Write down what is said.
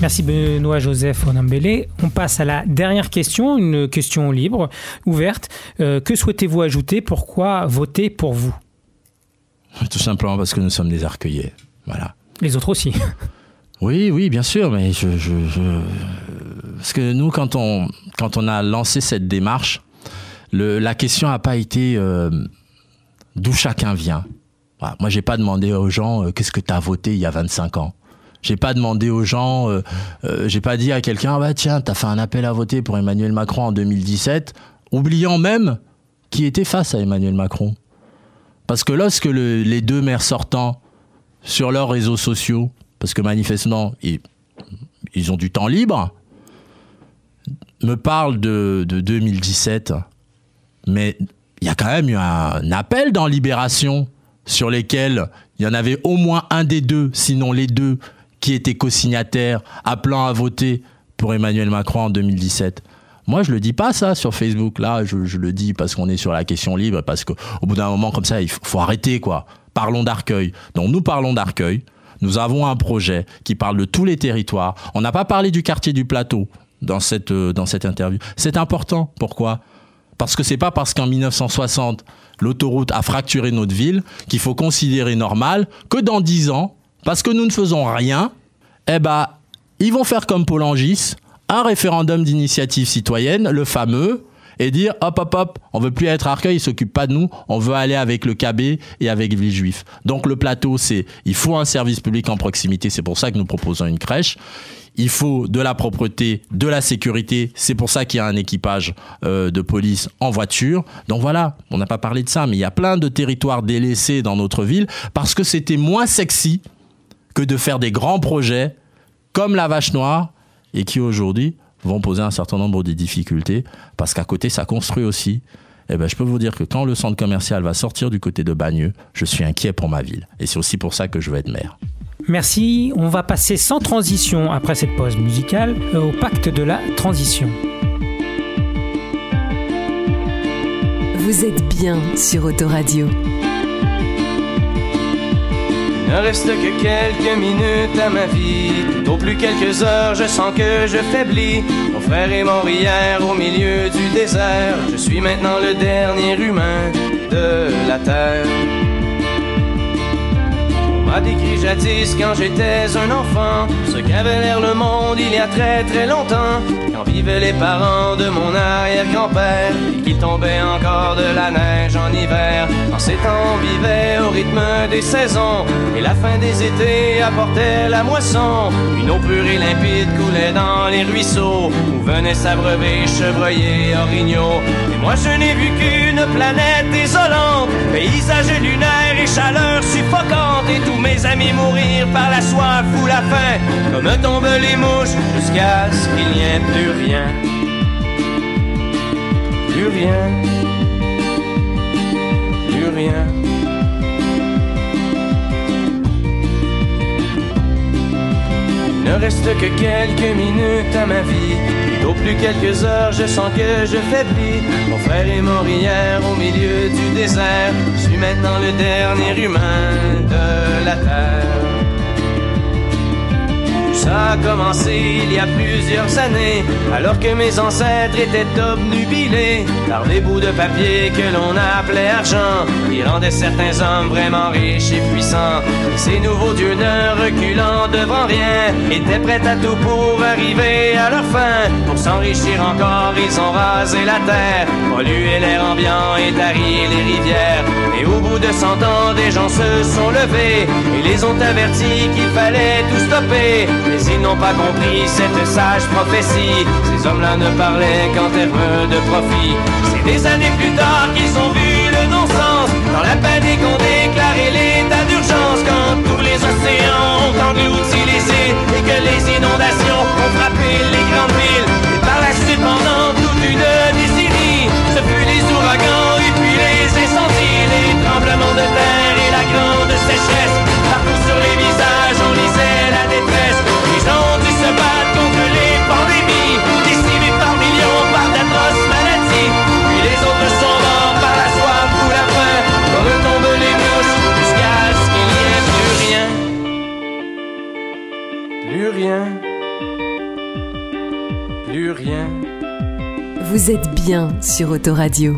Merci Benoît Joseph Onambele. On passe à la dernière question, une question libre, ouverte. Euh, que souhaitez-vous ajouter? Pourquoi voter pour vous? Tout simplement parce que nous sommes des arcueillés. Voilà. Les autres aussi. Oui, oui, bien sûr, mais je, parce que nous, quand on quand on a lancé cette démarche, le, la question n'a pas été euh, d'où chacun vient. Voilà. Moi, j'ai pas demandé aux gens euh, qu'est-ce que tu as voté il y a 25 ans. J'ai pas demandé aux gens, euh, euh, j'ai pas dit à quelqu'un, bah tiens, t'as fait un appel à voter pour Emmanuel Macron en 2017, oubliant même qui était face à Emmanuel Macron. Parce que lorsque le, les deux maires sortants, sur leurs réseaux sociaux, parce que manifestement, ils, ils ont du temps libre, me parlent de, de 2017, mais il y a quand même eu un appel dans Libération sur lesquels il y en avait au moins un des deux, sinon les deux, qui étaient co-signataires appelant à voter pour Emmanuel Macron en 2017. Moi, je le dis pas ça sur Facebook. Là, je, le dis parce qu'on est sur la question libre, parce qu'au bout d'un moment comme ça, il faut, faut arrêter quoi. Parlons d'Arcueil. Donc nous parlons d'Arcueil. Nous avons un projet qui parle de tous les territoires. On n'a pas parlé du quartier du plateau dans cette, euh, dans cette interview. C'est important. Pourquoi? Parce que c'est pas parce qu'en 1960, l'autoroute a fracturé notre ville qu'il faut considérer normal que dans 10 ans, parce que nous ne faisons rien, eh ben, ils vont faire comme Paul Angis, un référendum d'initiative citoyenne, le fameux, et dire hop hop hop, on veut plus être Arcueil, ils s'occupent pas de nous, on veut aller avec le KB et avec Villejuif. Donc le plateau, c'est il faut un service public en proximité, c'est pour ça que nous proposons une crèche. Il faut de la propreté, de la sécurité. C'est pour ça qu'il y a un équipage euh, de police en voiture. Donc voilà, on n'a pas parlé de ça, mais il y a plein de territoires délaissés dans notre ville parce que c'était moins sexy que de faire des grands projets comme la vache noire et qui aujourd'hui vont poser un certain nombre de difficultés parce qu'à côté ça construit aussi. Eh ben, je peux vous dire que quand le centre commercial va sortir du côté de Bagneux, je suis inquiet pour ma ville. Et c'est aussi pour ça que je veux être maire. Merci. On va passer sans transition après cette pause musicale au pacte de la transition. Vous êtes bien sur Autoradio. Ne reste que quelques minutes à ma vie. Au plus quelques heures, je sens que je faiblis. Mon frère est mort hier au milieu du désert. Je suis maintenant le dernier humain de la terre. On m'a décrit jadis quand j'étais un enfant ce qu'avait l'air le monde il y a très très longtemps quand vivaient les parents de mon arrière-grand-père et qu'il tombait encore de la neige en ces temps vivait au rythme des saisons. Et la fin des étés apportait la moisson. Une eau pure et limpide coulait dans les ruisseaux où venaient s'abreuver chevreuils et orignaux. Et moi je n'ai vu qu'une planète désolante paysage lunaire et chaleur suffocante et tous mes amis mourir par la soif ou la faim, comme tombent les mouches, jusqu'à ce qu'il n'y ait plus rien. Plus rien. Reste que quelques minutes à ma vie. Plus quelques heures, je sens que je faiblis. Mon frère est mort hier au milieu du désert. Je suis maintenant le dernier humain de la commencé il y a plusieurs années, alors que mes ancêtres étaient obnubilés par des bouts de papier que l'on appelait argent, qui rendaient certains hommes vraiment riches et puissants. Ces nouveaux dieux ne reculant devant rien, étaient prêts à tout pour arriver à leur fin. Pour s'enrichir encore, ils ont rasé la terre, pollué l'air ambiant et tari les rivières. Et au bout de cent ans, des gens se sont levés et les ont avertis qu'il fallait tout stopper. Mais ils n'ont pas compris cette sage prophétie. Ces hommes-là ne parlaient qu'en termes de profit. C'est des années plus tard qu'ils ont plus. Vous êtes bien sur Autoradio.